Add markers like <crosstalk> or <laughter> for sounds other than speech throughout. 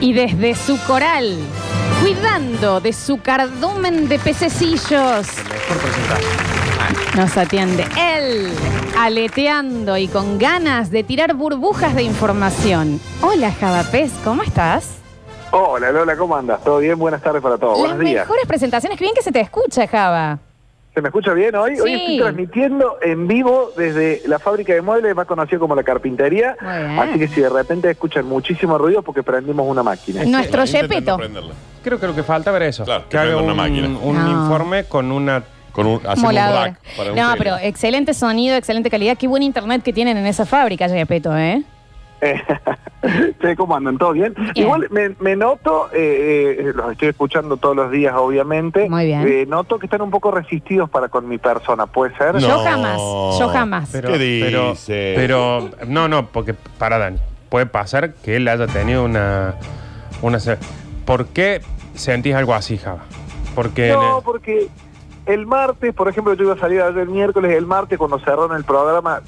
Y desde su coral, cuidando de su cardumen de pececillos, Mejor presentación. nos atiende él, aleteando y con ganas de tirar burbujas de información. Hola, Javapés, ¿cómo estás? Hola Lola, ¿cómo andas? ¿Todo bien? Buenas tardes para todos. Las Buenos días. mejores presentaciones, qué bien que se te escucha, Java. ¿Se me escucha bien hoy? Hoy estoy transmitiendo en vivo desde la fábrica de muebles, más conocida como la carpintería. Así que si de repente escuchan muchísimo ruido porque prendimos una máquina. Nuestro Yepeto. Creo que lo que falta ver eso. Claro, que que haga un, una máquina. un No. informe con una. Con un, hacemos un Molador. rack para un No, tele. pero excelente sonido, excelente calidad. Qué buen internet que tienen en esa fábrica, Yepeto, ¿eh? <laughs> Sí, ¿Cómo andan? ¿Todo bien? Igual me, me noto, eh, eh, los estoy escuchando todos los días, obviamente. Muy bien. Eh, noto que están un poco resistidos para con mi persona, ¿puede ser? No. Yo jamás, yo jamás. Pero, ¿Qué pero, dice? pero, no, no, porque para Dani, puede pasar que él haya tenido una. una ¿Por qué sentís algo así, Java? Porque. No, el- porque el martes, por ejemplo, yo iba a salir ayer el miércoles, el martes cuando cerraron el programa,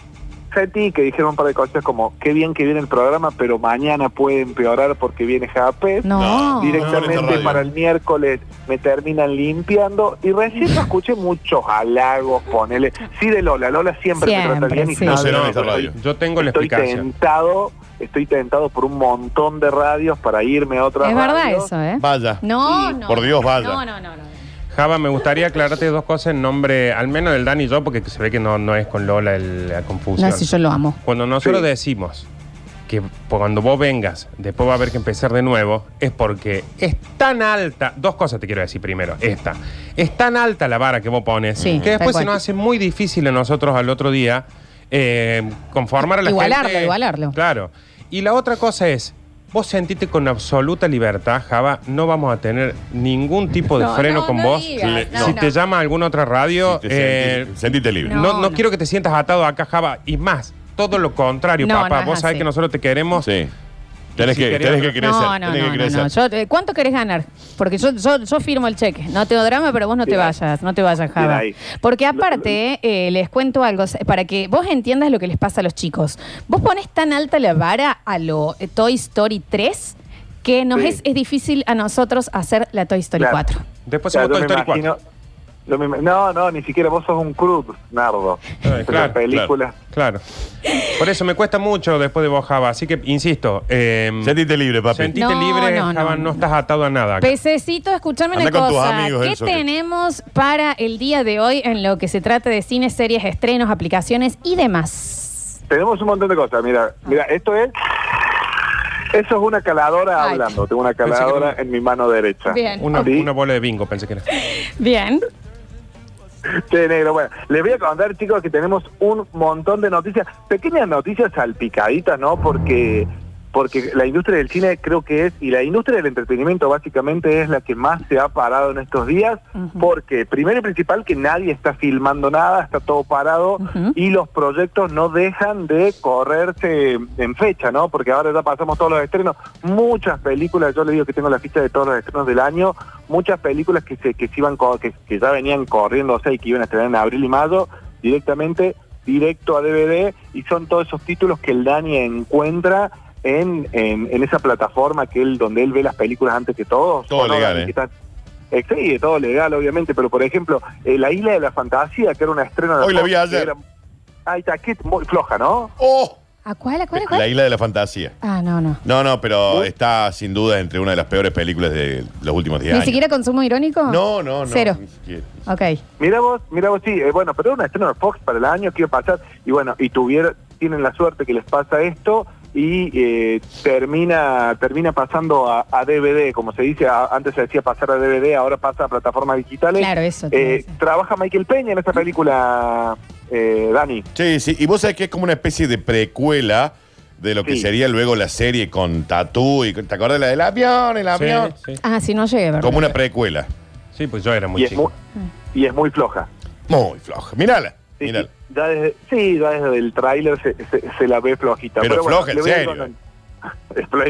sentí que dijeron un par de cosas como, qué bien que viene el programa, pero mañana puede empeorar porque viene Japes. No. No, No, en Directamente para el miércoles me terminan limpiando y recién no escuché muchos halagos, ponele. Sí de Lola, Lola siempre, me Siempre, trata bien y. No esta radio. yo tengo la Estoy explicación. tentado, estoy tentado por un montón de radios para irme a otra Es verdad eso, ¿eh? Vaya. No, Sí, no. por Dios, vaya. No, no, no, no. Java, me gustaría aclararte dos cosas en nombre, al menos del Dani y yo, porque se ve que no, no es con Lola el- la confusión. No, si yo lo amo. Cuando nosotros Sí. decimos que cuando vos vengas, después va a haber que empezar de nuevo, es porque es tan alta. Dos cosas te quiero decir primero. Esta. Es tan alta la vara que vos pones Sí, que después se nos hace muy difícil a nosotros al otro día eh, conformar a la Igualarlo, gente. igualarlo. Claro. Y la otra cosa es. Vos sentite con absoluta libertad, Java, no vamos a tener ningún tipo de No, freno no, con no vos. digas, Le- no, si no. te llama alguna otra radio, te eh, sentite libre. No. no, no, no. quiero que te sientas atado acá, Java. Y más, todo lo contrario, No, papá. no es Vos sabés así. que nosotros te queremos. Sí. Tenés, Si que, tenés que crecer. No, no, tenés no, que no, crecer. no. Yo, eh, ¿Cuánto querés ganar? Porque yo, yo, yo firmo el cheque. No tengo drama, pero vos no te vayas, no te vayas, Java. Porque aparte, eh, les cuento algo, para que vos entiendas lo que les pasa a los chicos. Vos pones tan alta la vara a lo eh, Toy Story 3 que nos Sí. es, es difícil a nosotros hacer la Toy Story Claro. 4. Después Claro, somos yo Toy Story 4. Me- no, no, ni siquiera vos sos un Cruz, Nardo. Eh, claro, película. Claro. Por eso me cuesta mucho después de vos, Java. Así que, insisto, eh, Sentite libre, papi. sentite No, libre, no, no, Java, no, no. estás atado a nada. acá. Pececito, escúchame una cosa. amigos, ¿Qué que- tenemos para el día de hoy en lo que se trata de cine, series, estrenos, aplicaciones y demás? Tenemos un montón de cosas. Mira, mira, esto es. Eso es una caladora Ay. hablando. Tengo una que caladora en mi mano derecha. Bien. Una, Sí. una bola de bingo, pensé que era. Bien. <laughs> Sí, negro. Bueno, les voy a contar, chicos, que tenemos un montón de noticias, pequeñas noticias salpicaditas, ¿no? Porque porque la industria del cine creo que es, y la industria del entretenimiento básicamente es la que más se ha parado en estos días, porque primero y principal que nadie está filmando nada, está todo parado, y los proyectos no dejan de correrse en fecha, ¿no? Porque ahora ya pasamos todos los estrenos, muchas películas, yo le digo que tengo la ficha de todos los estrenos del año, muchas películas que se que se iban que, que ya venían corriendo, o sea, y que iban a estrenar en abril y mayo, directamente directo a DVD y son todos esos títulos que el Dani encuentra en, en, en esa plataforma que él donde él ve las películas antes que todos. Todo ¿O no, legal? ¿eh? Están- Eh, sí, todo legal, obviamente, pero por ejemplo, eh, La Isla de la Fantasía, que era una estreno de Hoy la vi ayer. que era- Ahí está, que es muy floja, ¿no? ¡Oh! ¿A cuál, a cuál, a cuál? La isla de la fantasía. Ah, no, no. No, no, pero está sin duda entre una de las peores películas de los últimos 10 ¿Ni años. siquiera consumo irónico? No, no, no. Cero. ni siquiera. Ok. Mira vos, mira vos, sí, eh, bueno, pero era una estreno de Fox para el año que iba a pasar, y bueno, y tuvieron, tienen la suerte que les pasa esto, y eh, termina termina pasando a, a DVD, como se dice, a- antes se decía pasar a DVD, ahora pasa a plataformas digitales. Claro, eso. Eh, trabaja Michael Peña en esta película, eh, Dani. Sí, sí. Y vos sabés que es como una especie de precuela de lo que Sí. sería luego la serie con Tatú y con- ¿te acuerdas la del avión, el avión? Sí, sí. Ah, sí, no llegué, ¿verdad? Como una precuela. Sí, pues yo era muy y, es muy, y es muy floja. Muy floja. Mírala. Sí, ya desde, sí, ya desde el tráiler se, se- se la ve flojita. Pero bueno, floja, en serio. con-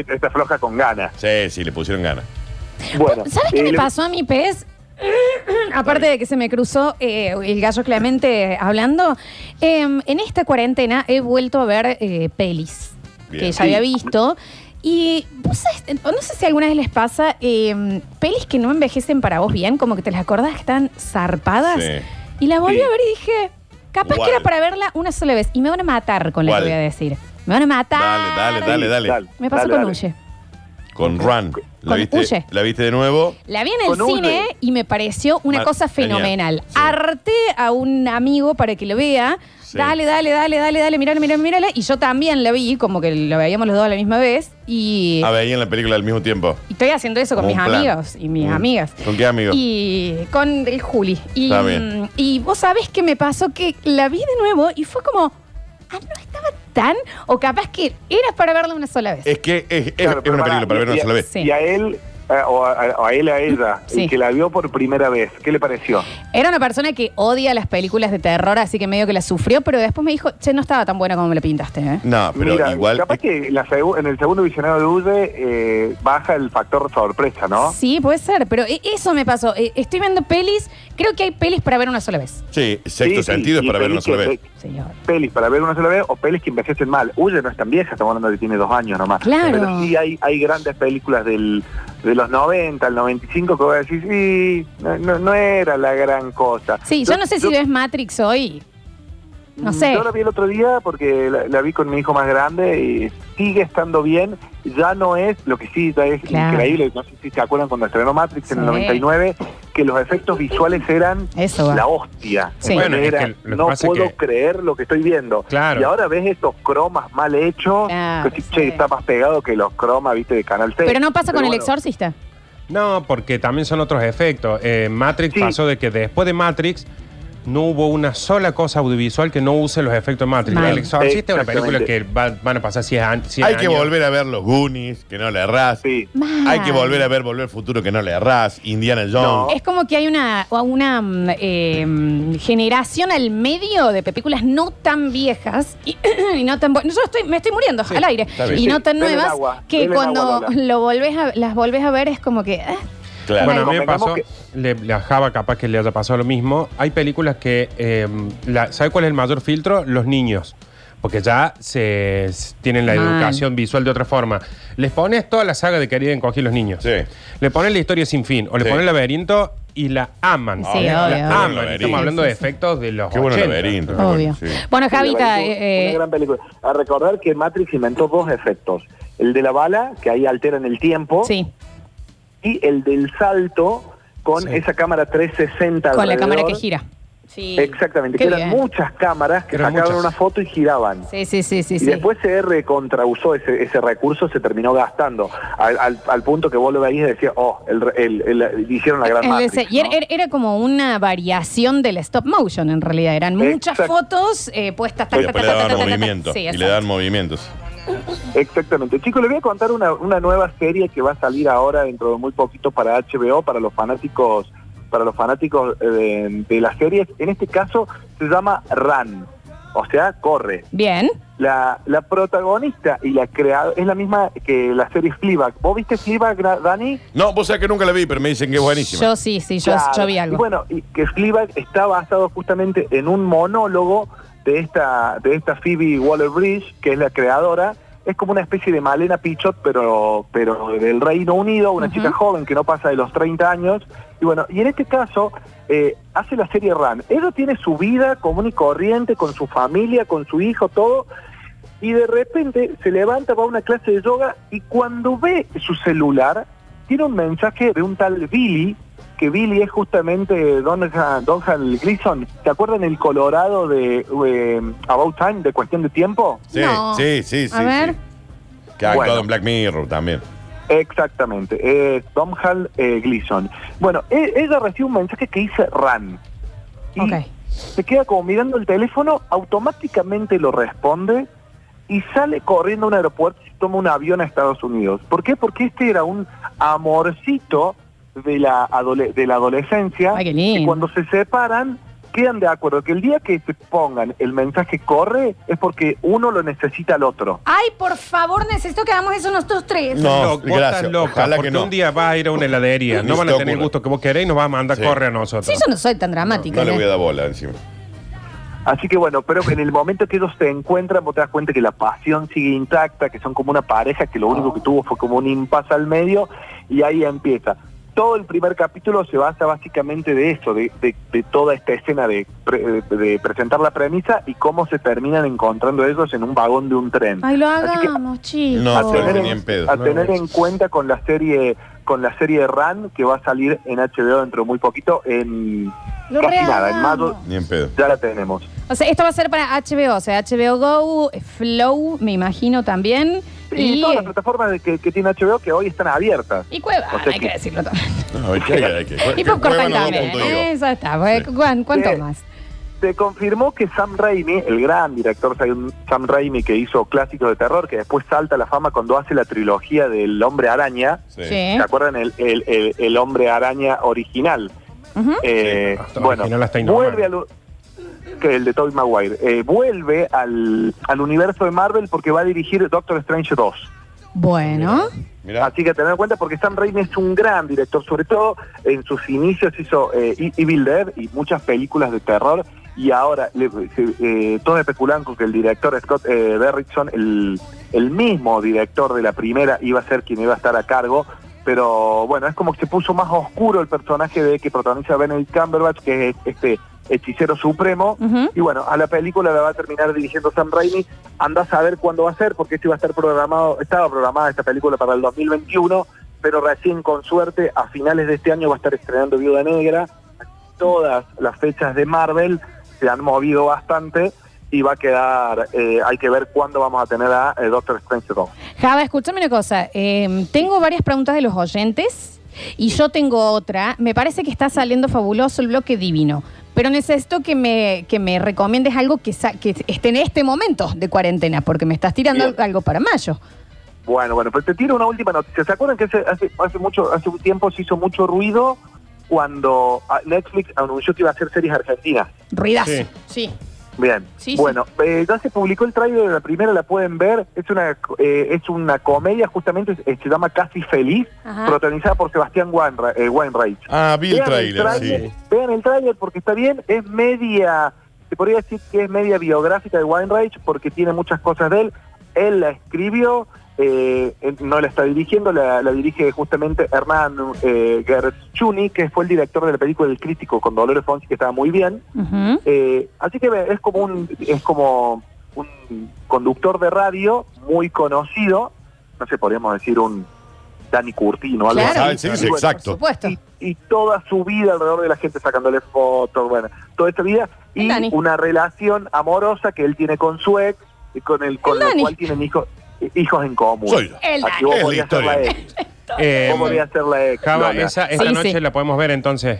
<laughs> Está floja con ganas. Sí, sí, le pusieron ganas. Bueno, ¿Sabes qué eh, me le- pasó a mi pez? <clears throat> Aparte de que se me cruzó eh, el gallo Clemente hablando, em, en esta cuarentena he vuelto a ver eh, pelis Bien. que ya había visto Y vos sabés, no sé si alguna vez les pasa, eh, pelis que no envejecen para vos bien, como que te las acordás que están zarpadas. Sí. Y la volví Sí. a ver y dije, capaz ¿Cuál? que era para verla una sola vez. Y me van a matar con lo ¿Cuál? que voy a decir. Me van a matar. Dale, dale, dale, dale. Me pasó Dale, con dale. Uye. Con Run. ¿La Con viste, Huye. ¿La viste de nuevo? La vi en el Con cine y me pareció una cosa genial. fenomenal. Sí. Harté a un amigo para que lo vea. Sí. Dale, dale, dale, dale, dale, mírala, mírala, mírala. Y yo también la vi, como que lo veíamos los dos a la misma vez. Y, A ver, ahí en la película al mismo tiempo. y estoy haciendo eso con Como mis un plan. amigos y mis Mm. amigas. ¿Con qué amigos? Y con el Juli. Y, Está bien. y vos sabés que me pasó que la vi de nuevo y fue como, ah, no o capaz que era para verla una sola vez. Es que es, es- Claro, es pero una pará, película para ver y- una sola vez. Sí. Y a él, eh, o, a, a él, a ella, Sí. el que la vio por primera vez, ¿qué le pareció? Era una persona que odia las películas de terror, así que medio que la sufrió, pero después me dijo, che, no estaba tan buena como me la pintaste, ¿eh? No, pero Mira, igual. capaz que la segu- en el segundo visionario de Ude eh, baja el factor sorpresa, ¿no? Sí, puede ser, pero e- eso me pasó. Eh, Estoy viendo pelis, creo que hay pelis para ver una sola vez. Sí, sexto Sí, sí, sentido es y para ver una pelis sola que- vez. Señor. Pelis para ver una sola vez o pelis que envejecen mal. Uye no es tan vieja, estamos hablando de que tiene dos años nomás. Claro. Pero sí hay, hay grandes películas del, de los 90, el 95 que voy a decir, sí, no, no- no era la gran cosa. Sí, yo no sé si ves Matrix hoy. No sé. Yo la vi el otro día porque la, la vi con mi hijo más grande y sigue estando bien. Ya no es, lo que sí ya es Claro. increíble, no sé si se acuerdan cuando estrenó Matrix en el Sí. 99, que los efectos visuales eran Eso la hostia. Sí. Bueno, Era, que no puedo que- creer lo que estoy viendo. Claro. Y ahora ves estos cromas mal hechos, Claro, que sí, sí. che, está más pegado que los cromas, viste, de Canal 6. Pero no pasa con el exorcista. No, porque también son otros efectos. Eh, Matrix Sí. pasó de que después de Matrix no hubo una sola cosa audiovisual que no use los efectos de Matrix. Mal. El Exorcista es una película que va- van a pasar 100 an- 100 Hay años. que volver a ver los Goonies, que no le errás. Sí. Mal. Hay que volver a ver Volver al Futuro, que no le errás. Indiana Jones. No. Es como que hay una, una mm, eh, mm, generación al medio de películas no tan viejas y, <clears throat> y no tan bu- Yo estoy, me estoy muriendo al aire. está bien. Y Sí, no tan nuevas agua, que cuando agua, Lola. lo volvés a, las volvés a ver es como que. ah, Claro. Bueno, a mí me pasó, que- le, le a Java capaz que le haya pasado lo mismo. Hay películas que, eh, la- ¿sabe cuál es el mayor filtro? Los niños. Porque ya se tienen la Mal. educación visual de otra forma. Les pones toda la saga de Querida Encogí los niños. Sí. Le pones la historia sin fin. O le Sí. pones el laberinto y la aman. Sí, la obvio, obvio. aman. Estamos hablando de efectos de los Qué bueno 80. laberinto. obvio. Sí. Bueno, Javita. una eh, eh, gran película. A recordar que Matrix inventó dos efectos. El de la bala, que ahí alteran el tiempo, sí, y el del salto con Sí. esa cámara 360 con la cámara que gira. Sí. Exactamente, Qué que eran bien. muchas cámaras que Eran sacaban muchas. una foto y giraban. Sí, sí, sí, sí. y sí. después se recontrausó ese, ese recurso, se terminó gastando, al, al- al punto que vos lo veías y decías, oh, el, el- el- hicieron la gran El Matrix, ese- y era, ¿no? era- era como una variación del stop motion en realidad. Eran muchas Exacto. fotos eh, puestas. ta, ta, ta, le ta, daban ta, ta, ta, ta. movimiento. Sí, y le dan movimientos. Exactamente. Chicos, les voy a contar una, una nueva serie que va a salir ahora dentro de muy poquito para HBO, para los fanáticos, para los fanáticos eh, de, de las series. En este caso se llama Run, o sea, corre. Bien. La, la protagonista y la creadora es la misma que la serie Fleabag. ¿Vos viste Fleabag, Dani? No, vos sabés que nunca la vi, pero me dicen que es buenísima. Yo sí, sí, yo, Claro. yo vi algo. Y bueno, y que Fleabag está basado justamente en un monólogo de esta, de esta Phoebe Waller-Bridge, que es la creadora. Es como una especie de Malena Pichot, pero, pero del Reino Unido, una chica joven que no pasa de los 30 años. Y bueno, y en este caso eh, hace la serie Run. Ella tiene su vida común y corriente, con su familia, con su hijo, todo. Y de repente se levanta, va a una clase de yoga y cuando ve su celular, tiene un mensaje de un tal Billy, que Billy es justamente Donald, Donald Gleason. ¿Se acuerdan el Colorado de eh, About Time, de Cuestión de Tiempo? Sí, No. sí, sí, sí. A ver. sí. Que ha actuado Bueno. en Black Mirror también. Exactamente, es Domhnall eh, Gleason. Bueno, e- ella recibe un mensaje que dice Run. Y se queda como mirando el teléfono, automáticamente lo responde y sale corriendo a un aeropuerto y toma un avión a Estados Unidos. ¿Por qué? Porque este era un amorcito de la, adole- de la adolescencia Ay, qué lindo. y cuando se separan quedan de acuerdo que el día que se pongan el mensaje corre es porque uno lo necesita al otro. Ay, por favor, necesito que hagamos eso nosotros tres. No, vos gracias. estás loca, Ojalá que no. un día vas a ir a una heladería, no van a te tener el gusto que vos querés y nos vas a mandar Sí. corre a nosotros. Sí, yo no soy tan dramática. No le ¿eh? voy a dar bola encima. Así que bueno, pero en el momento que ellos se encuentran, vos te das cuenta que la pasión sigue intacta, que son como una pareja que lo único que tuvo fue como un impasse al medio y ahí empieza. Todo el primer capítulo se basa básicamente de eso, de, de- de toda esta escena de, pre- de presentar la premisa y cómo se terminan encontrando ellos en un vagón de un tren. Ay, lo hagamos, chicos. No, a tener, ni en, pedo. a No, tener no. en cuenta con la serie con la serie Ran que va a salir en HBO dentro de muy poquito en Lo casi nada en mayo Ni en pedo. ya la tenemos O sea, esto va a ser para HBO, o sea, HBO Go, Flow, me imagino también. Y, Y, todas las plataformas de que, que tiene HBO que hoy están abiertas y Cueva, o sea hay que- que decirlo también. No, hay que, hay que. Y Popcorn también. 2.0. Eso está. pues, Sí. ¿cuán- ¿Cuánto Sí. más? se confirmó que Sam Raimi, el gran director Sam- Raimi que hizo clásicos de terror, que después salta a la fama cuando hace la trilogía del Hombre Araña, Sí. ¿se acuerdan? El, el, el- el Hombre Araña original. Eh, bueno, original vuelve al que el de Tobey Maguire, eh, vuelve al, al universo de Marvel porque va a dirigir Doctor Strange 2. Bueno. Mirá. Así que tener en cuenta porque Sam Raimi es un gran director, sobre todo en sus inicios hizo eh, E- Evil Dead y muchas películas de terror y ahora le- eh, todos especulan con que el director Scott eh, Derrickson, el, el mismo director de la primera, iba a ser quien iba a estar a cargo, pero bueno, es como que se puso más oscuro el personaje de que protagoniza Benedict Cumberbatch, que es este hechicero supremo, y bueno, a la película la va a terminar dirigiendo Sam Raimi. Anda a saber cuándo va a ser, porque esto iba a estar programado, estaba programada esta película para el 2021, pero recién con suerte a finales de este año va a estar estrenando Viuda Negra. Todas las fechas de Marvel se han movido bastante y va a quedar, eh, hay que ver cuándo vamos a tener a eh, Doctor Strange 2. Java, escúchame una cosa. Eh, tengo varias preguntas de los oyentes y yo tengo otra. Me parece que está saliendo fabuloso el bloque divino. Pero necesito que me, que me recomiendes algo que, sa- que esté en este momento de cuarentena, porque me estás tirando Bien. algo para mayo. Bueno, bueno, pues te tiro una última noticia. ¿Se acuerdan que hace, hace, hace mucho, hace un tiempo se hizo mucho ruido cuando ah, Netflix anunció que iba a hacer series argentinas? Ruidazo. Sí. Sí. Bien, Sí, bueno, eh, ya se publicó el trailer de la primera, la pueden ver, es una eh, es una comedia, justamente se llama Casi Feliz, Ajá. protagonizada por Sebastián eh, Weinreich. Ah, vi el tráiler, sí. Vean el tráiler porque está bien, es media, se podría decir que es media biográfica de Weinreich porque tiene muchas cosas de él, él la escribió, eh, no la está dirigiendo, la, la dirige justamente Hernán eh, que fue el director de la película El Crítico con Dolores Fonsi, que estaba muy bien. Eh, así que es como un es como un conductor de radio muy conocido, no sé, podríamos decir un Dani Curtino, algo Claro. Ah, así. sí, sí, Por exacto. supuesto. Y, y toda su vida alrededor de la gente sacándole fotos, bueno, toda esta vida y Dani. una relación amorosa que él tiene con su ex y con el con El lo Dani. cual tienen hijos hijos en común. Soy yo. El Aquí vos Es la podrías ser la historia. ex. <laughs> Eh, Vos podrías ser la ex. Java, Lola. esa, esta Sí, noche sí. la podemos ver entonces.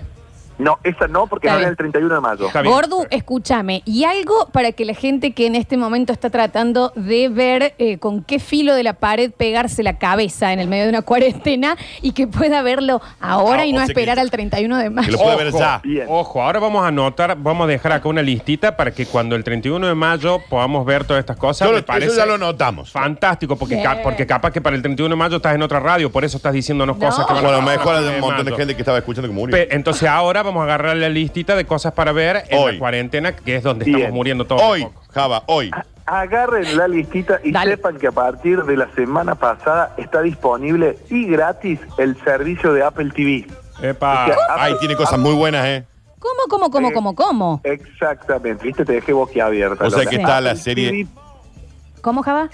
No, esa no, porque Está van bien. el 31 de mayo. Está bien. Gordu, escúchame. Y algo para que la gente que en este momento está tratando de ver eh, con qué filo de la pared pegarse la cabeza en el medio de una cuarentena y que pueda verlo ahora Ah, y o no sea que- esperar al 31 de Que mayo. lo puede ver ya. Bien. Ojo, ahora vamos a anotar, vamos a dejar acá una listita para que cuando el 31 de mayo podamos ver todas estas cosas. Yo lo- Me parece eso ya lo notamos. fantástico, porque, Bien. ca- porque capaz que para el 31 de mayo estás en otra radio, por eso estás diciéndonos No. cosas que van a Bueno, pasar mejor el hay 31 un montón de gente que estaba escuchando que murió. Pe- Entonces ahora vamos a agarrar la listita de cosas para ver en Hoy. la cuarentena, que es donde Bien. estamos muriendo todos. Hoy, un poco. Java, hoy. Agarren la listita y Dale. sepan que a partir de la semana pasada está disponible y gratis el servicio de Apple TV. Epa. O sea, Ahí tiene cosas muy buenas, ¿eh? ¿Cómo, cómo, cómo, Eh, cómo, cómo? Exactamente, viste, te dejé boquiabierta. O sea Lola. que está la Apple serie- TV ¿Cómo, Java?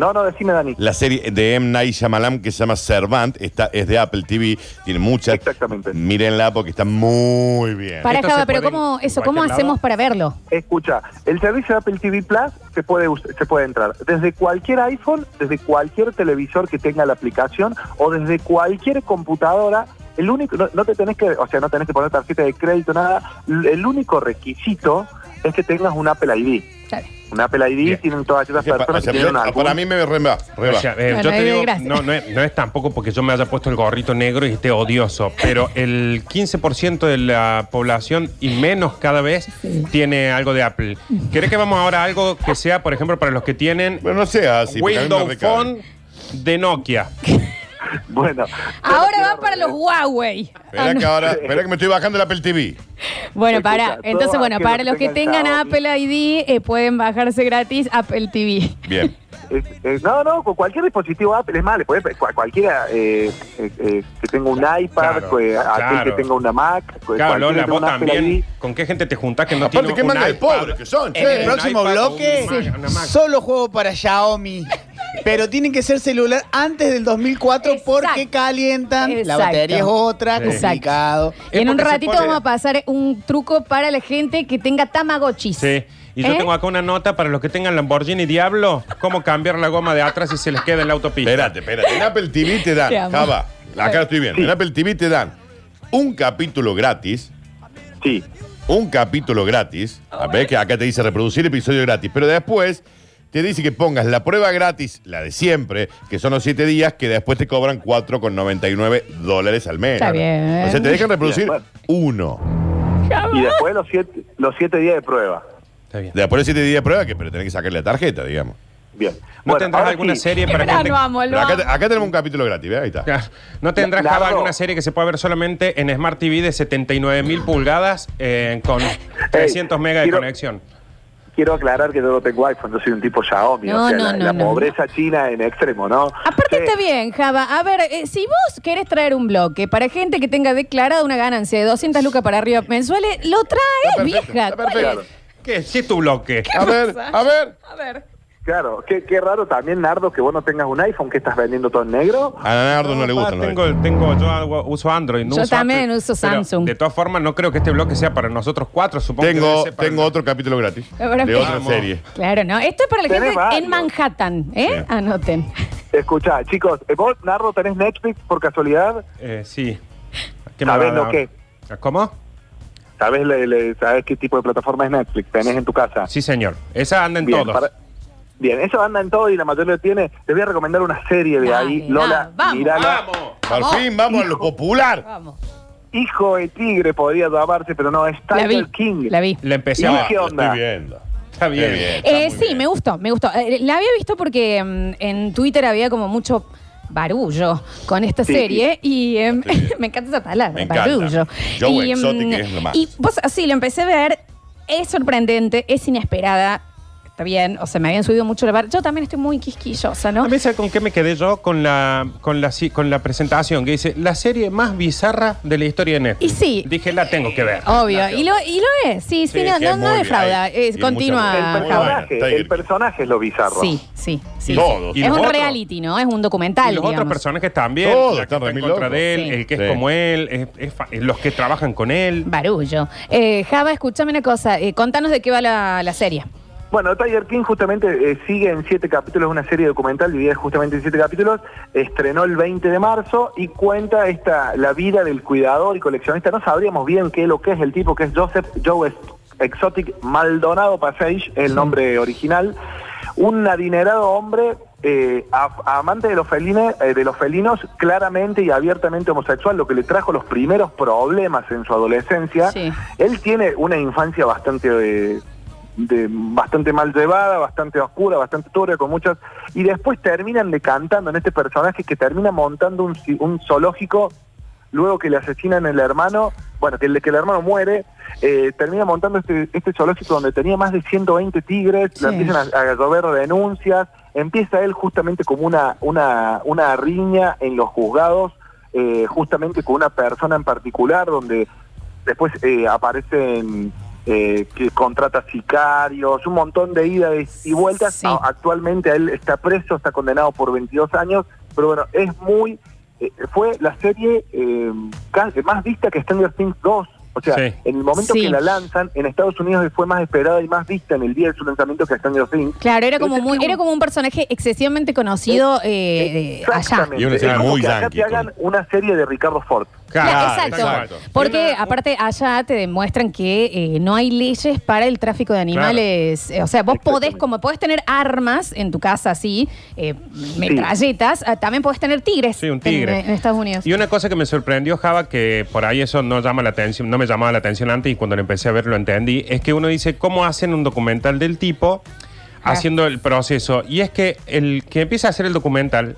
No, no, decime, Dani. La serie de M. Night Shyamalan que se llama Servant está, es de Apple TV. Tiene muchas. Exactamente. Mírenla porque está muy bien. Para ¿Esto Java, pero ¿cómo, eso, ¿cómo hacemos para verlo? Escucha, el servicio de Apple TV Plus se puede, se puede entrar desde cualquier iPhone, desde cualquier televisor que tenga la aplicación o desde cualquier computadora. El único, no, no te tenés que, o sea, no tenés que poner tarjeta de crédito, nada. El único requisito es que tengas un Apple ID. Un Apple ID Bien. tienen todas esas personas o sea, que tienen yo- algún- para mí me reba. reba. O sea, eh, Bueno, yo te eh, digo, no, no, es, no es tampoco porque yo me haya puesto el gorrito negro y esté odioso, pero el 15% de la población y menos cada vez tiene algo de Apple. ¿Querés que vamos ahora a algo que sea, por ejemplo, para los que tienen no sea así. Windows. Phone de Nokia? <laughs> <laughs> Bueno. Ahora van para los Huawei. Espera Ah, que ahora, espera que me estoy bajando el Apple TV. Bueno, Escucha, para, todo entonces, bueno, para los que tengan Xiaomi. Apple ID, eh, pueden bajarse gratis Apple TV. Bien. No, no, con cualquier dispositivo Apple es más, le cual- cualquiera eh, eh, eh, que tenga un iPad, Claro, que- aquel claro. que tenga una Mac, que Claro, cualquiera Lola, que tenga vos un Apple también. ID. ¿Con qué gente te juntás que no Aparte, tiene qué un manga de iPad? pobres que son, che. Eh, El un próximo iPad o bloque, un Mac, una Mac. solo juego para Xiaomi. Pero tienen que ser celular antes del 2004 porque Exacto. calientan. La Exacto. batería es otra, Sí. complicado. Y en un porque se ratito pone- vamos a pasar un truco para la gente que tenga Tamagotchis. Sí. Y yo ¿Eh? tengo acá una nota para los que tengan Lamborghini Diablo, cómo cambiar la goma de atrás si se les queda en la autopista. Espérate, espérate. En Apple TV te dan, Te amo. Java, acá lo estoy viendo. En Apple TV te dan un capítulo gratis. Sí. Un capítulo gratis. A ver que acá te dice reproducir episodio gratis. Pero después te dice que pongas la prueba gratis, la de siempre, que son los 7 días, que después te cobran 4,99 dólares al mes. Está bien. O sea, te dejan reproducir Bien, uno. Y después los siete, los siete días de prueba. Está bien. Después de 7 días de prueba, que pero tenés que sacarle la tarjeta, digamos. Bien. ¿No Bueno, tendrás alguna sí. serie para gente? verano amo, acá, tenemos un capítulo gratis, ¿ves? Ahí está. ¿No tendrás. Java, alguna serie que se pueda ver solamente en Smart TV de 79 mil pulgadas eh, con <laughs> 300 megas de quiero- conexión? Quiero aclarar que yo no tengo iPhone, yo soy un tipo Xiaomi. No, o sea, no, la, no, la no. pobreza china en extremo, ¿no? Aparte Sí. está bien, Java. A ver, eh, si vos querés traer un bloque para gente que tenga declarada una ganancia de 200 lucas para arriba mensuales, lo traes, Está perfecto, vieja. está ¿Cuál perfecto. es? ¿Qué? Si es tu bloque. A ver, pasa? a ver. A ver. Claro, qué, qué raro también, Nardo, que vos no tengas un iPhone que estás vendiendo todo en negro. A Leonardo no, le gusta. ¿no? tengo, tengo, yo hago- uso Android. No Yo uso también Apple. uso Pero, Samsung. De todas formas, no creo que este bloque sea para nosotros cuatro. Supongo que debe Tengo, ser para tengo otro capítulo gratis. Pero De otra vamos. serie. Claro, ¿no? Esto es para la Tenés gente varios. en Manhattan, ¿eh? Sí. Anoten. Escuchá, chicos, eh, ¿vos, Nardo, tenés Netflix por casualidad? Eh, sí. ¿Qué me ¿Sabés va a lo dar? que? ¿Cómo? ¿Sabés, le- le- ¿Sabés qué tipo de plataforma es Netflix? ¿Tenés en tu casa? Sí, señor. Esa anda en Bien, todos. para- Bien, eso anda en todo y la mayoría lo tiene. Les voy a recomendar una serie de ahí. dale, Lola, vamos. mirala. ¡Vamos! Vamos. fin vamos a lo popular. Vamos. Hijo de tigre podría llamarse, pero no, es La vi. Tiger King. La vi. La empecé ¿Y a ver. qué onda? Estoy viendo. Está bien. Está Eh, muy sí, bien. me gustó, me gustó. Eh, la había visto porque mm, en Twitter había como mucho barullo con esta Sí, serie y em, Sí. <laughs> me encanta esa palabra, Me encanta. barullo. Joe y, em, Exotic es lo más. y vos así lo empecé a ver, es sorprendente, es inesperada, está bien, o sea, me habían subido mucho la barra. Yo también estoy muy quisquillosa, ¿no? A mí, ¿sabe con qué me quedé yo? Con la, con la, con la presentación que dice la serie más bizarra de la historia de Netflix. Y sí. Dije, la tengo que ver. Obvio, y lo, y lo es, sí, sí, Sí, no, no, es no defrauda, es- Y continúa. El personaje, bueno, el personaje es lo bizarro. Sí, sí, sí. Todos. Es un otros- reality, ¿no? Es un documental, Y los otros digamos. personajes también. Todos la que están está en contra locos. de él, Sí. el que es Sí. como él, es- es fa- los que trabajan con él. Barullo. Eh, Java, escúchame una cosa. eh, contanos de qué va la, la serie. Bueno, Tiger King justamente eh, sigue en siete capítulos, una serie documental dividida justamente en siete capítulos, estrenó el 20 de marzo y cuenta esta la vida del cuidador y coleccionista. No sabríamos bien qué es lo que es el tipo, que es Joseph Joe Exotic Maldonado Passage, el nombre original. Un adinerado hombre eh, a- amante de los, eh, de los felinos, claramente y abiertamente homosexual, lo que le trajo los primeros problemas en su adolescencia. Sí. Él tiene una infancia bastante de, bastante mal llevada, bastante oscura, bastante turbia, con muchas... Y después terminan decantando en este personaje que termina montando un, un zoológico, luego que le asesinan el hermano, bueno, que el, que el hermano muere, eh, termina montando este, este zoológico donde tenía más de 120 tigres, Sí. le empiezan a, a llover denuncias, empieza él justamente como una, una, una riña en los juzgados, eh, justamente con una persona en particular, donde después eh, aparecen eh, que contrata sicarios, un montón de idas y vueltas. Sí. Actualmente él está preso, está condenado por 22 años, pero bueno, es muy... eh, fue la serie eh, más vista que Stranger Things 2. O sea, Sí. en el momento Sí. que la lanzan, en Estados Unidos fue más esperada y más vista en el día de su lanzamiento que Stranger Things. Claro, era como Es muy, era como un personaje excesivamente conocido eh, allá. Exactamente. Y una Es serie como muy que acá te hagan una serie de Ricardo Ford. Claro, Claro, exacto. exacto. Porque una- aparte allá te demuestran que eh, no hay leyes para el tráfico de animales. Eh, O sea, vos podés, Exactamente. como podés tener armas en tu casa así, eh, metralletas, ah, también podés tener tigres Sí, un en- tigre. En, Estados Unidos. Y una cosa que me sorprendió, Java, que por ahí eso no llama la atención, no me llamaba la atención antes y cuando lo empecé a ver lo entendí, es que uno dice cómo hacen un documental del tipo Ah. haciendo el proceso. Y es que el que empieza a hacer el documental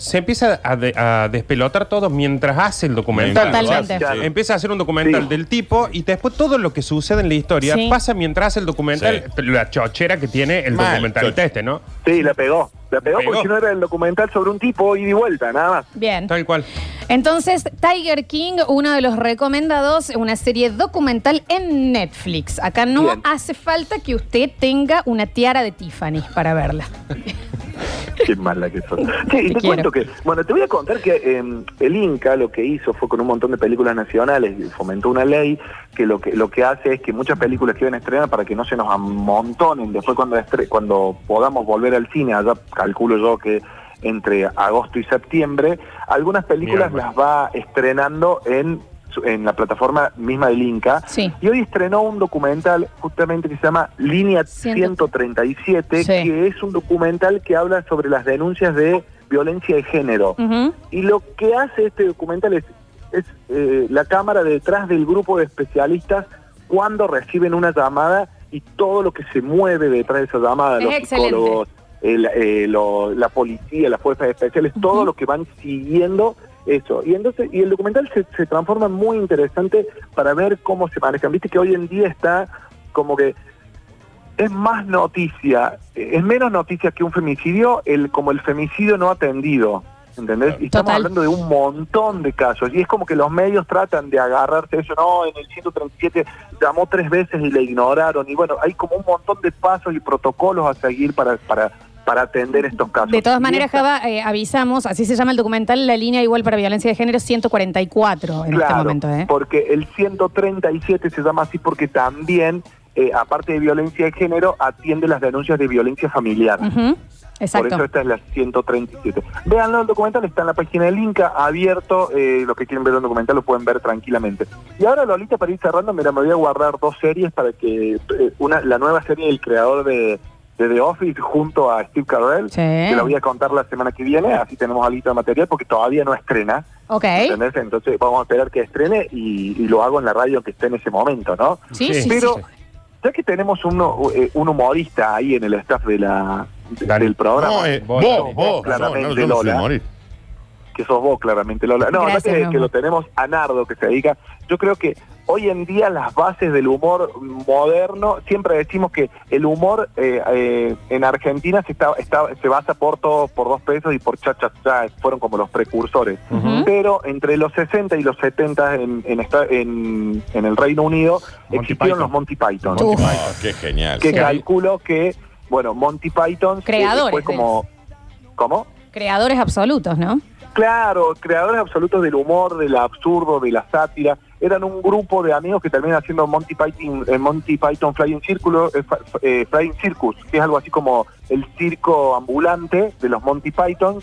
se empieza a, de- a despelotar todo mientras hace el documental. Totalmente. Empieza a hacer un documental Sí. del tipo y después todo lo que sucede en la historia Sí. pasa mientras hace el documental. Sí. pero La chochera que tiene el Mal, documentalista este, ¿no? Sí, la pegó. La pegó, Pegó. porque si no era el documental sobre un tipo ida y vuelta, nada más. Bien. Tal cual. Entonces, Tiger King, uno de los recomendados, una serie documental en Netflix. Acá no Bien. hace falta que usted tenga una tiara de Tiffany para verla. <laughs> <laughs> Qué mala que sos. Sí, y Te cuento que, bueno, te voy a contar que eh, el Inca lo que hizo fue con un montón de películas nacionales, y fomentó una ley que lo que lo que hace es que muchas películas que iban a estrenar para que no se nos amontonen. Después cuando estre- cuando podamos volver al cine, allá calculo yo que entre agosto y septiembre, algunas películas Bien, las va estrenando en en la plataforma misma del Inca. Sí. Y hoy estrenó un documental justamente que se llama Línea Ciento- 137, Sí. que es un documental que habla sobre las denuncias de violencia de género. Y lo que hace este documental es, es eh, la cámara detrás del grupo de especialistas cuando reciben una llamada y todo lo que se mueve detrás de esa llamada, Es los excelente. psicólogos, el, eh, lo- la policía, las fuerzas especiales, todo lo que van siguiendo eso. Y entonces y el documental se, se transforma en muy interesante para ver cómo se manejan. Viste que hoy en día está como que es más noticia, es menos noticia que un femicidio, el como el femicidio no atendido. ¿Entendés? Y estamos Total. hablando de un montón de casos. Y es como que los medios tratan de agarrarse eso. No, en el 137 llamó tres veces y le ignoraron. Y bueno, hay como un montón de pasos y protocolos a seguir para, para, para atender estos casos. De todas maneras, Java, eh, avisamos, así se llama el documental, la línea igual para violencia de género 144 en este Claro, momento. ¿eh? porque el 137 se llama así porque también, eh, aparte de violencia de género, atiende las denuncias de violencia familiar. Ujú, Por Exacto. eso esta es la 137. Véanlo, el documental está en la página del Inca, abierto. eh, los que quieren ver el documental lo pueden ver tranquilamente. Y ahora, Lolita, para ir cerrando, mira, me voy a guardar dos series para que. eh, una La nueva serie del creador de, de The Office junto a Steve Carell, Sí. que la voy a contar la semana que viene, así tenemos algo de material, porque todavía no estrena. Ok. ¿Entendés? Entonces vamos a esperar que estrene y, y lo hago en la radio que esté en ese momento, ¿no? Sí, Sí. sí, sí. Pero ya que tenemos uno, eh, un humorista ahí en el staff de la, Dale. del programa, No, eh, Vos, vos, vos, claramente, no, no, no Lola. que sos vos claramente, Lola. No, Gracias, mi que, que lo tenemos a Nardo, que se dedica. Yo creo que hoy en día las bases del humor moderno, siempre decimos que el humor eh, eh, en Argentina se está, está- se basa por todo, por dos pesos y por cha cha cha, fueron como los precursores. Pero entre los 60 y los 70 en, en, esta- en, en el Reino Unido Monty existieron Python. los Monty Python. Oh, qué genial. que Sí. calculo que, bueno, Monty Python Creadores fue como... ¿Cómo? Creadores absolutos, ¿no? Claro, creadores absolutos del humor, del absurdo, de la sátira. Eran un grupo de amigos que terminan haciendo Monty Python, eh, Monty Python Flying, Circulo, eh, eh, Flying Circus, que es algo así como el circo ambulante de los Monty Python.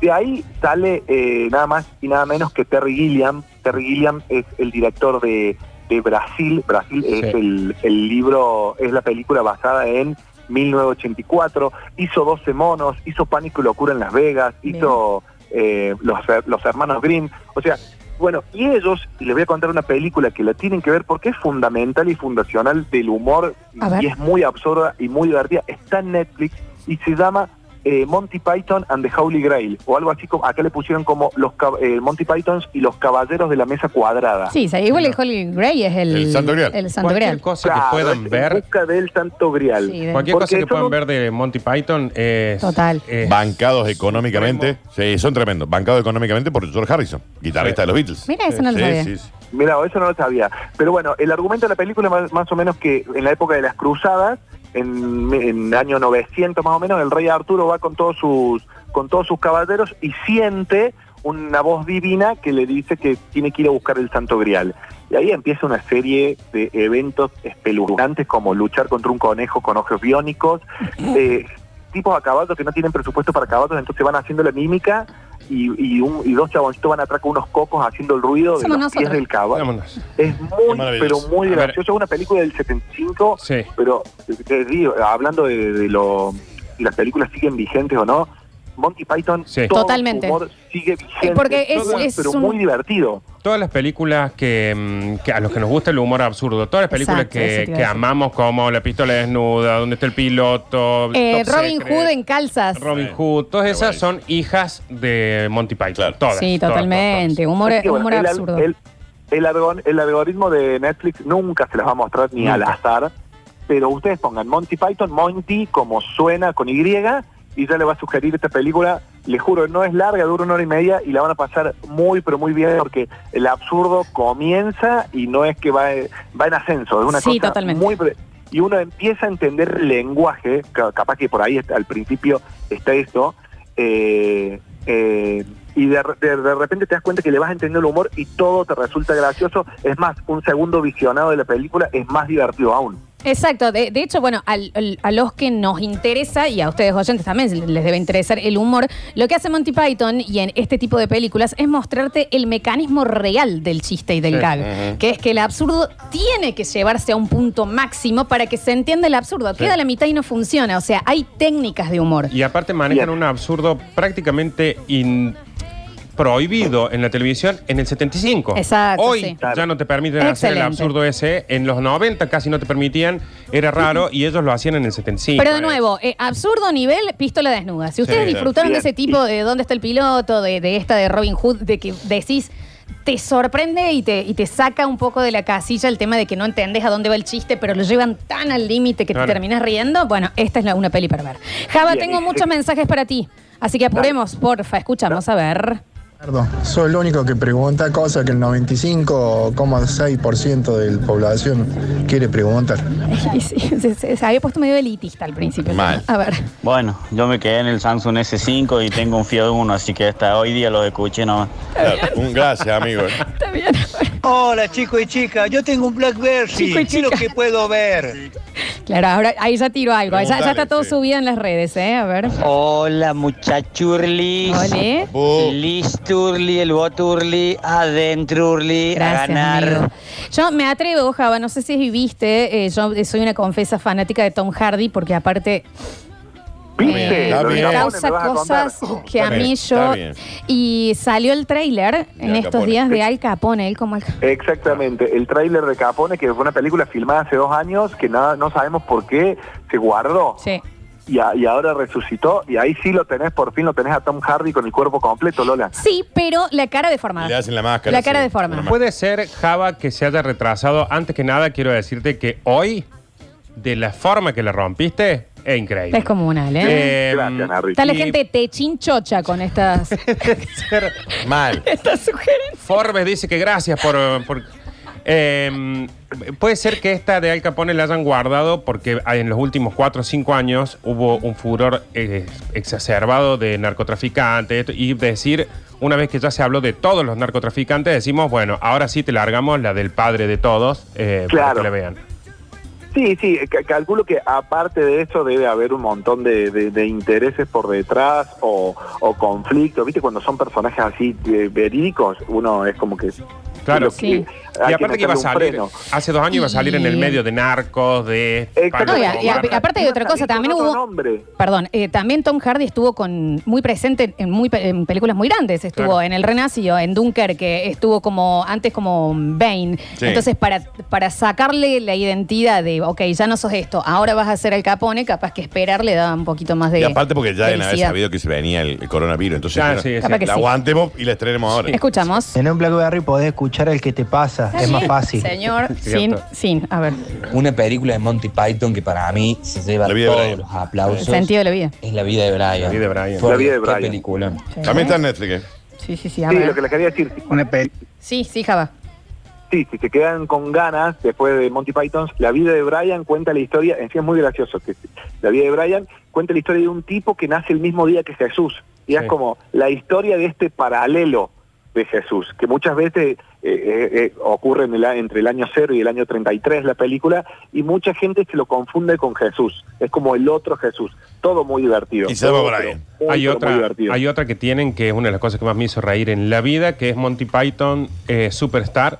De ahí sale eh, nada más y nada menos que Terry Gilliam. Terry Gilliam es el director de, de Brasil. Brasil es el, el libro, es la película basada en 1984. Hizo 12 monos, hizo Pánico y Locura en Las Vegas, Bien. hizo eh, los, los hermanos Grimm. O sea, bueno, y ellos, y les voy a contar una película que la tienen que ver porque es fundamental y fundacional del humor y es muy absurda y muy divertida. Está en Netflix y se llama eh, Monty Python and the Holy Grail, o algo así como, acá le pusieron como los cab- eh, Monty Pythons y los caballeros de la mesa cuadrada. Sí, igual el Holy Grail es el, El Santo Grial. El Santo Cualquier Grial. cosa Claro, que puedan en ver, busca del Santo Grial. Sí, de- cualquier cosa que eso puedan no- ver de Monty Python es. Total. es- Bancados económicamente. Sí, son tremendos. Bancados económicamente por George Harrison, guitarrista Sí. de los Beatles. Mira, eso no lo Sí, sabía. sí, sí. Mira, eso no lo sabía. Pero bueno, el argumento de la película más, más o menos que en la época de las cruzadas, en, en año 900 más o menos, el rey Arturo va con todos sus con todos sus caballeros y siente una voz divina que le dice que tiene que ir a buscar el Santo Grial. Y ahí empieza una serie de eventos espeluznantes como luchar contra un conejo con ojos biónicos, eh, tipos a caballos que no tienen presupuesto para caballos, entonces van haciendo la mímica y, y, un- y dos chaboncitos van atrás con unos cocos haciendo el ruido de los pies del caballo. Vámonos. Es muy, pero muy gracioso. Es una película del 75, Sí. pero te digo, hablando de, de lo si las películas siguen vigentes o no, Monty Python, Sí. todo Totalmente. su humor sigue vigente. porque es- todo, es pero un- muy divertido. Todas las películas que, mm, que a los que nos gusta el humor absurdo, todas las películas Exacto, eso que, te iba a que decir. amamos como La pistola desnuda, Donde está el piloto, Eh, Top Robin Secret, Hood en calzas. Robin. Hood, todas Qué esas son hijas de Monty Python. Claro. Todas. Sí, todas, totalmente. todas, Humor, Es que, bueno, humor el, al- absurdo. el- el algo- el algoritmo de Netflix nunca se las va a mostrar ni al Nunca. azar, pero ustedes pongan Monty Python, Monty como suena con Y, y ya le va a sugerir esta película. Les juro, no es larga, dura una hora y media y la van a pasar muy, pero muy bien porque el absurdo comienza y no es que va, va en ascenso, es una Sí, cosa totalmente. muy... Y uno empieza a entender el lenguaje, ca- capaz que por ahí al principio está esto, eh, eh, y de, de- de repente te das cuenta que le vas a entender el humor y todo te resulta gracioso. Es más, un segundo visionado de la película es más divertido aún. Exacto, de, de hecho, bueno, al- al- a los que nos interesa, y a ustedes oyentes también les debe interesar el humor, lo que hace Monty Python y en este tipo de películas es mostrarte el mecanismo real del chiste y del Sí. gag, Ujú. que es que el absurdo tiene que llevarse a un punto máximo para que se entienda el absurdo. Queda a la mitad y no funciona, o sea, hay técnicas de humor. Y aparte manejan Bien. un absurdo prácticamente in- prohibido en la televisión en el 75. Exacto, Hoy sí. ya no te permiten hacer el absurdo ese. En los 90 casi no te permitían. Era raro y ellos lo hacían en el 75. Pero de nuevo, eh, absurdo nivel pistola desnuda. Si ustedes Sí, disfrutaron de ese tipo de dónde está el piloto, de, de esta de Robin Hood, de que decís, te sorprende y te, y te saca un poco de la casilla el tema de que no entendés a dónde va el chiste, pero lo llevan tan al límite que Claro. te terminas riendo. Bueno, esta es la, una peli para ver. Java, Bien, tengo muchos mensajes para ti. Así que apuremos, porfa, escuchamos a ver. Soy el único que pregunta cosas que el 95,6% de la población quiere preguntar. Y <laughs> sí, se, se- se había puesto medio elitista al principio. Mal. A ver. Bueno, yo me quedé en el Samsung S5 y tengo un Fiat Uno, así que hasta hoy día lo escuché nomás. Un gracias, amigo. Está bien. Hola chicos y chicas, yo tengo un Blackberry. Chico y ¿Qué es lo chica. que puedo ver? <laughs> Claro, ahora ahí ya tiro algo. Ya, ya está todo sí. subido en las redes, ¿eh? A ver. Hola muchachurlis. Uh, Listurli, el boturli, adentrurli, a ganar. amigo. Yo me atrevo, Java, no sé si viste, eh, yo soy una confesa fanática de Tom Hardy porque aparte ¿Viste? eh, Está bien. causa cosas que a Está mí bien, yo... está bien. Y salió el tráiler en Al estos Capone. días de Al Capone, él como Al Capone. Exactamente, el tráiler de Capone, que fue una película filmada hace dos años, que nada, no sabemos por qué se guardó. Sí. Y, a- y ahora resucitó, y ahí sí lo tenés, por fin lo tenés a Tom Hardy con el cuerpo completo, Lola. Sí, pero la cara deformada. Le hacen la máscara. La cara sí. deformada. Una Puede ser, Java, que se haya retrasado. Antes que nada, quiero decirte que hoy, de la forma que la rompiste, es increíble. Es comunal, ¿eh? Eh, Gracias, Narri. Está la y gente te chinchocha con estas, ser- <laughs> Mal. <laughs> estas sugerencias. Forbes dice que gracias por... por- eh, puede ser que esta de Al Capone la hayan guardado porque en los últimos 4 o 5 años hubo un furor eh, exacerbado de narcotraficantes esto, y decir, una vez que ya se habló de todos los narcotraficantes, decimos, bueno, ahora sí te largamos la del padre de todos eh, para Claro. que la vean. Sí, sí, ca- calculo que aparte de eso debe haber un montón de, de- de intereses por detrás o, o conflictos, ¿viste? Cuando son personajes así eh, verídicos, uno es como que... Claro. que- Sí. hay Y aparte que iba a salir, freno. hace dos años iba a salir en el medio de narcos, de... No, y a- y a- y aparte hay otra cosa, también hubo- nombre. Perdón, eh, también Tom Hardy estuvo con muy presente en, muy, pe- en películas muy grandes. Estuvo Claro. en El Renacido, en Dunkerque, estuvo como antes como Bane. Sí. Entonces, para, para sacarle la identidad de, ok, ya no sos esto, ahora vas a ser el Capone, capaz que esperar le da un poquito más de. Y aparte porque ya deben haber sabido que se venía el, el coronavirus. Entonces, Ya, bueno, sí, sí. Capaz que la sí. aguantemos y la estrenemos ahora. Escuchamos. En un Blackberry podés escuchar el que te pasa, Está es más fácil. Señor, <laughs> sin, Cierto. sin, a ver, Una película de Monty Python que para mí se lleva La vida de todos Brian. los el aplausos. sentido de la vida. Es la vida de Brian. La vida de Brian. Por La vida de qué Brian. película. Sí. También está en Netflix. ¿eh? Sí, sí, sí, a Sí, ver. lo que les quería decir, Una peli. Sí, sí, Java. Sí, si se quedan con ganas después de Monty Python, la vida de Brian cuenta la historia, en sí es muy gracioso, que la vida de Brian cuenta la historia de un tipo que nace el mismo día que Jesús. Y Sí. es como la historia de este paralelo de Jesús, que muchas veces eh, eh, eh, ocurre en el a- entre el año 0 y el año 33 la película, y mucha gente se lo confunde con Jesús. Es como el otro Jesús. Todo muy divertido. Y se Brian. pero- muy, Hay otra, divertido. hay otra que tienen que es una de las cosas que más me hizo reír en la vida, que es Monty Python eh, Superstar,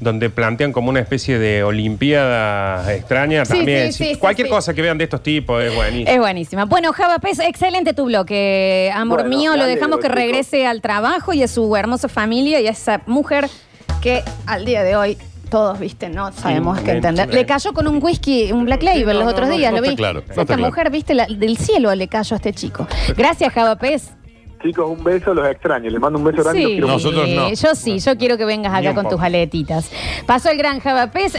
donde plantean como una especie de olimpiada extraña Sí, también. sí, Si- sí, cualquier sí. cosa que vean de estos tipos es buenísimo. Es buenísima. Bueno, Java Pez, excelente tu bloque, amor Bueno, mío. Lo dejamos que regrese al trabajo y a su hermosa familia y a esa mujer que al día de hoy todos, viste, no sabemos Sí, qué entender. sí. Le cayó con un whisky, un Black Label no, los no, otros no, días, no lo está vi. claro, no Esta está claro. mujer, viste, la- del cielo le cayó a este chico. Gracias, Java Pez. Chicos, un beso, los extraño. Les mando un beso grande y los Sí, quiero mucho. Nosotros no. yo sí, yo quiero que vengas Ni acá un con poco. tus aletitas. Pasó el gran Java Pez.